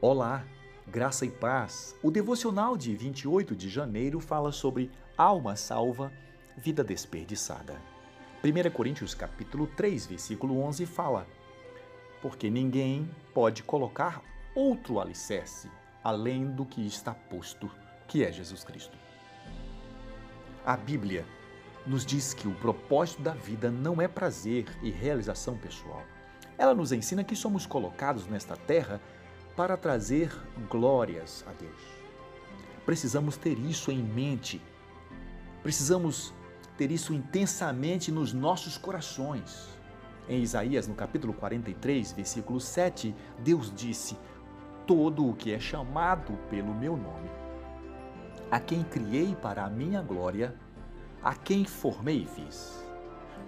Olá, graça e paz. O devocional de 28 de janeiro fala sobre alma salva, vida desperdiçada. 1 Coríntios capítulo 3, versículo 11 fala: Porque ninguém pode colocar outro alicerce além do que está posto, que é Jesus Cristo. A Bíblia nos diz que o propósito da vida não é prazer e realização pessoal. Ela nos ensina que somos colocados nesta terra para trazer glórias a Deus. Precisamos ter isso em mente. Precisamos ter isso intensamente nos nossos corações. Em Isaías, no capítulo 43, versículo 7, Deus disse: Todo o que é chamado pelo meu nome, a quem criei para a minha glória, a quem formei e fiz.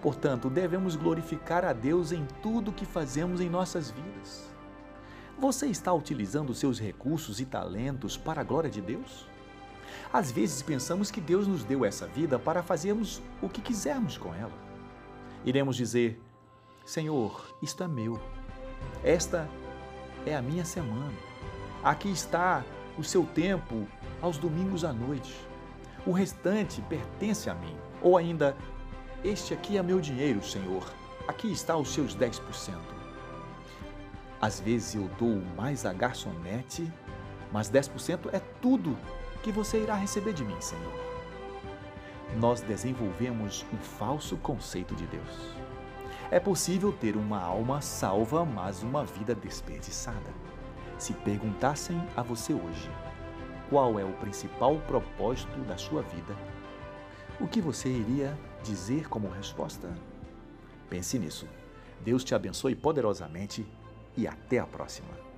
Portanto, devemos glorificar a Deus em tudo que fazemos em nossas vidas. Você está utilizando seus recursos e talentos para a glória de Deus? Às vezes pensamos que Deus nos deu essa vida para fazermos o que quisermos com ela. Iremos dizer: Senhor, isto é meu. Esta é a minha semana. Aqui está o seu tempo aos domingos à noite. O restante pertence a mim. Ou ainda, este aqui é meu dinheiro, Senhor. Aqui está os seus 10%. Às vezes eu dou mais a garçonete, mas 10% é tudo que você irá receber de mim, Senhor. Nós desenvolvemos um falso conceito de Deus. É possível ter uma alma salva, mas uma vida desperdiçada. Se perguntassem a você hoje qual é o principal propósito da sua vida, o que você iria dizer como resposta? Pense nisso. Deus te abençoe poderosamente e até a próxima.